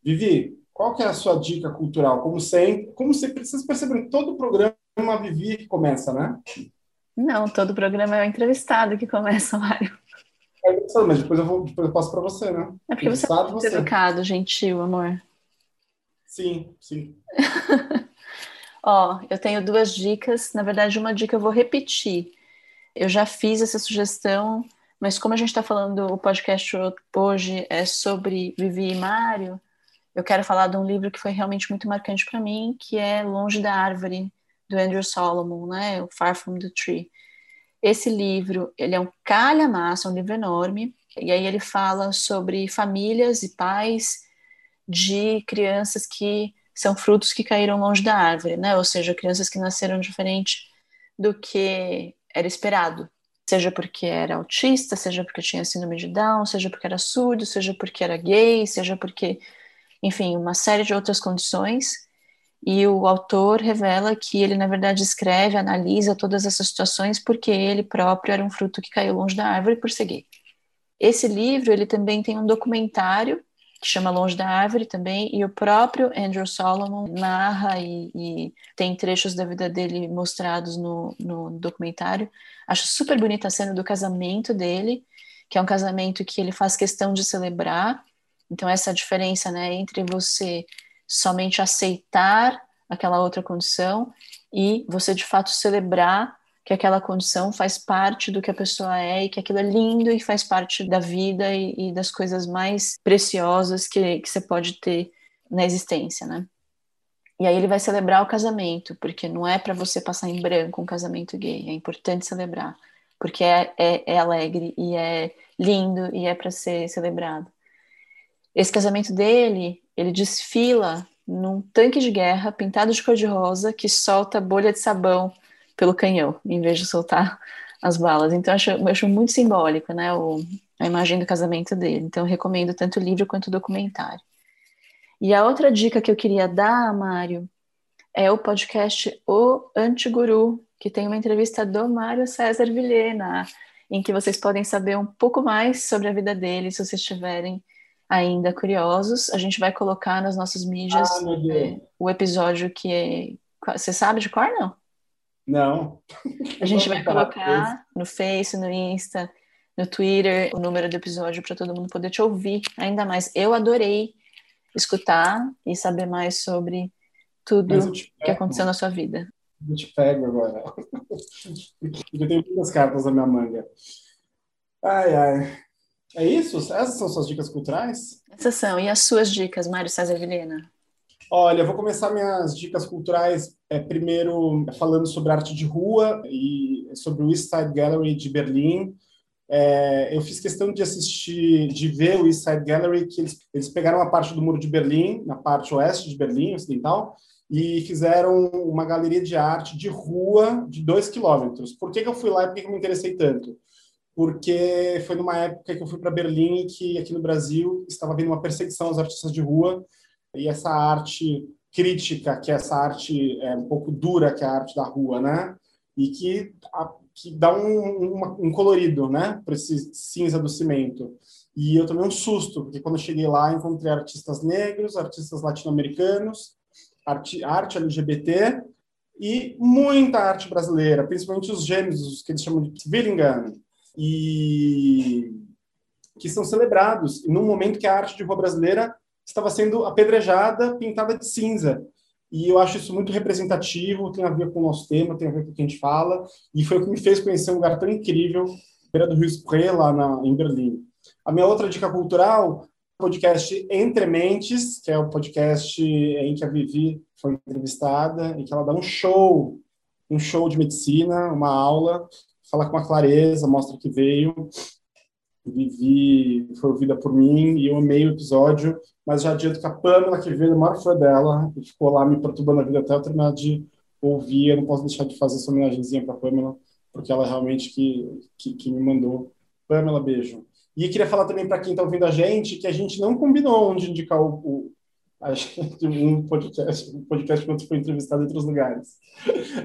Vivi, qual que é a sua dica cultural? Como sempre, como sempre, vocês percebem, todo o programa uma Vivi que começa, né? Não, todo programa é o entrevistado que começa, Mário. É mas depois eu, vou, depois eu passo para você, né? É porque você é muito você. educado, gentil, amor. Sim, sim. Ó, eu tenho duas dicas. Na verdade, uma dica eu vou repetir. Eu já fiz essa sugestão, mas como a gente está falando, o podcast hoje é sobre Vivi e Mário, eu quero falar de um livro que foi realmente muito marcante para mim, que é Longe da Árvore, do Andrew Solomon, né, o Far From the Tree. Esse livro, ele é um calhamaço, é um livro enorme, e aí ele fala sobre famílias e pais de crianças que são frutos que caíram longe da árvore, né, ou seja, crianças que nasceram diferente do que era esperado, seja porque era autista, seja porque tinha síndrome de Down, seja porque era surdo, seja porque era gay, seja porque, enfim, uma série de outras condições e o autor revela que ele, na verdade, escreve, analisa todas essas situações porque ele próprio era um fruto que caiu longe da árvore por seguir. Esse livro, ele também tem um documentário que chama Longe da Árvore também, e o próprio Andrew Solomon narra e, e tem trechos da vida dele mostrados no, no documentário. Acho super bonita a cena do casamento dele, que é um casamento que ele faz questão de celebrar. Então, essa diferença né, entre você somente aceitar aquela outra condição e você de fato celebrar que aquela condição faz parte do que a pessoa é e que aquilo é lindo e faz parte da vida e, e das coisas mais preciosas que, que você pode ter na existência, né? E aí ele vai celebrar o casamento, porque não é para você passar em branco um casamento gay, é importante celebrar, porque é, é, é alegre e é lindo e é para ser celebrado. Esse casamento dele ele desfila num tanque de guerra pintado de cor-de-rosa que solta bolha de sabão pelo canhão, em vez de soltar as balas. Então, eu acho, eu acho muito simbólico, né, o, a imagem do casamento dele. Então, eu recomendo tanto o livro quanto o documentário. E a outra dica que eu queria dar, Mário, é o podcast O Antiguru, que tem uma entrevista do Mário César Vilhena, em que vocês podem saber um pouco mais sobre a vida dele, se vocês tiverem ainda curiosos, a gente vai colocar nas nossas mídias ah, é, o episódio que é. Você sabe de cor, não? Não. A gente vai colocar no Face, no Insta, no Twitter, o número do episódio para todo mundo poder te ouvir ainda mais. Eu adorei escutar e saber mais sobre tudo que aconteceu na sua vida. Eu te pego agora. Eu tenho muitas cartas na minha manga. Ai, ai. É isso? Essas são suas dicas culturais? Essas são. E as suas dicas, Mário César Vilhena? Olha, eu vou começar minhas dicas culturais é, primeiro falando sobre arte de rua e sobre o East Side Gallery de Berlim. É, eu fiz questão de assistir, de ver o East Side Gallery, que eles, eles pegaram a parte do muro de Berlim, na parte oeste de Berlim, ocidental, e fizeram uma galeria de arte de rua de dois quilômetros. Por que, que eu fui lá e por que, que eu me interessei tanto? Porque foi numa época que eu fui para Berlim que aqui no Brasil estava havendo uma perseguição aos artistas de rua e essa arte crítica, que é essa arte é, um pouco dura, que é a arte da rua, né? E que, a, que dá um, um colorido, né? Para esse cinza do cimento. E eu tomei um susto, porque quando eu cheguei lá, encontrei artistas negros, artistas latino-americanos, arte, arte LGBT e muita arte brasileira, principalmente os gêmeos, os que eles chamam de Willingham, e que são celebrados num momento que a arte de rua brasileira estava sendo apedrejada, pintada de cinza. E eu acho isso muito representativo, tem a ver com o nosso tema, tem a ver com o que a gente fala, e foi o que me fez conhecer um lugar tão incrível, beira do Rio Spree, lá na, em Berlim. A minha outra dica cultural podcast Entre Mentes, que é o podcast em que a Vivi foi entrevistada e que ela dá um show, um show de medicina, uma aula, fala com uma clareza, mostra que veio. Vivi foi ouvida por mim e eu amei o episódio, mas já adianto que a Pamela, que veio, a maior fã dela, e ficou lá me perturbando a vida até eu terminar de ouvir. Eu não posso deixar de fazer essa homenagemzinha para a Pamela, porque ela realmente que, que, que me mandou. Pamela, beijo. E queria falar também para quem está ouvindo a gente que a gente não combinou onde indicar o, o a gente, um podcast, um podcast quando foi entrevistado em outros lugares.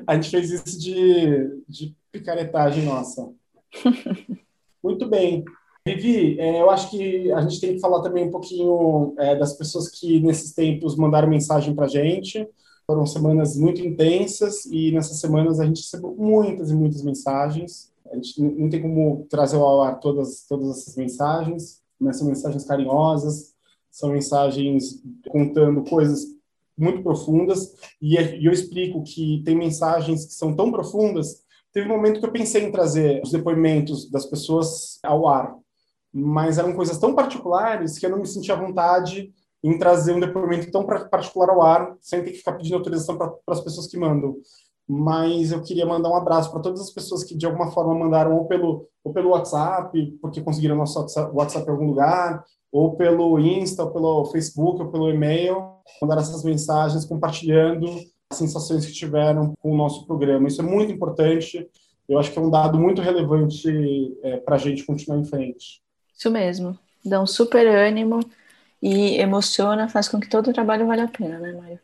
A gente fez isso de, de picaretagem nossa. Muito bem. Vivi, é, eu acho que a gente tem que falar também um pouquinho é, das pessoas que nesses tempos mandaram mensagem para a gente. Foram semanas muito intensas e nessas semanas a gente recebeu muitas e muitas mensagens. A gente não tem como trazer ao ar todas, todas essas mensagens, mas são mensagens carinhosas, são mensagens contando coisas muito profundas, e, e eu explico que tem mensagens que são tão profundas. Teve um momento que eu pensei em trazer os depoimentos das pessoas ao ar, mas eram coisas tão particulares que eu não me sentia à vontade em trazer um depoimento tão particular ao ar, sem ter que ficar pedindo autorização para as pessoas que mandam mas eu queria mandar um abraço para todas as pessoas que de alguma forma mandaram ou pelo, ou pelo WhatsApp, porque conseguiram nosso WhatsApp em algum lugar, ou pelo Insta, ou pelo Facebook, ou pelo e-mail, mandaram essas mensagens compartilhando as sensações que tiveram com o nosso programa. Isso é muito importante, eu acho que é um dado muito relevante é, para a gente continuar em frente. Isso mesmo, dá um super ânimo e emociona, faz com que todo o trabalho valha a pena, né, Mário?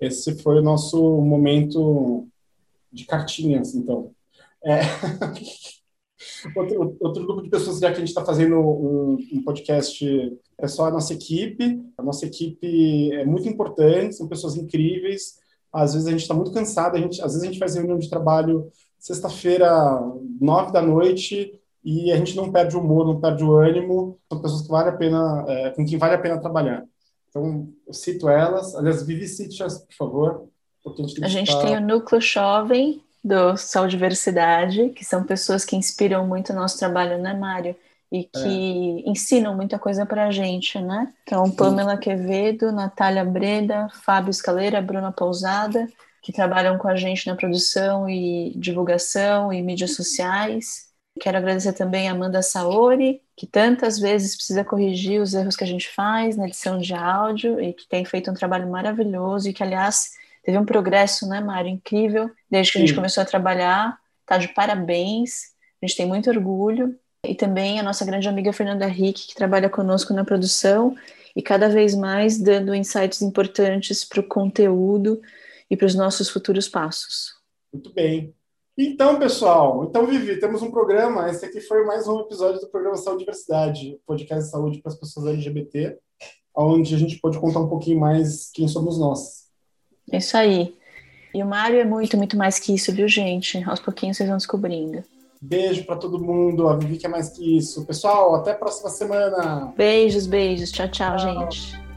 Esse foi o nosso momento de cartinhas, então. É... outro, outro grupo de pessoas, já que a gente está fazendo um, um, podcast, é só a nossa equipe. A nossa equipe é muito importante, são pessoas incríveis. Às vezes a gente está muito cansado, a gente, às vezes a gente faz reunião de trabalho sexta-feira, nove da noite, e a gente não perde o humor, não perde o ânimo. São pessoas que vale a pena, é, com quem vale a pena trabalhar. Então, eu cito elas. Aliás, Vivi, cite-as, por favor. a gente, a gente tem o Núcleo Jovem do Saúde Diversidade, que são pessoas que inspiram muito o nosso trabalho, né, Mário? E que é. ensinam muita coisa para a gente, né? Então, Pamela Quevedo, Natália Breda, Fábio Escaleira, Bruna Pousada, que trabalham com a gente na produção e divulgação e mídias sociais. Quero agradecer também a Amanda Saori, que tantas vezes precisa corrigir os erros que a gente faz na edição de áudio e que tem feito um trabalho maravilhoso e que, aliás, teve um progresso, né, Mário, incrível desde que Sim. a gente começou a trabalhar. Tá de parabéns, a gente tem muito orgulho. E também a nossa grande amiga Fernanda Rick, que trabalha conosco na produção e cada vez mais dando insights importantes para o conteúdo e para os nossos futuros passos. Muito bem. Então, pessoal, então, Vivi, temos um programa. Esse aqui foi mais um episódio do programa Saúde e Diversidade, podcast de saúde para as pessoas LGBT, onde a gente pode contar um pouquinho mais quem somos nós. Isso aí. E o Mário é muito, muito mais que isso, viu, gente? Aos pouquinhos vocês vão descobrindo. Beijo para todo mundo. A Vivi que é mais que isso. Pessoal, até a próxima semana. Beijos, beijos. tchau, tchau. tchau. gente.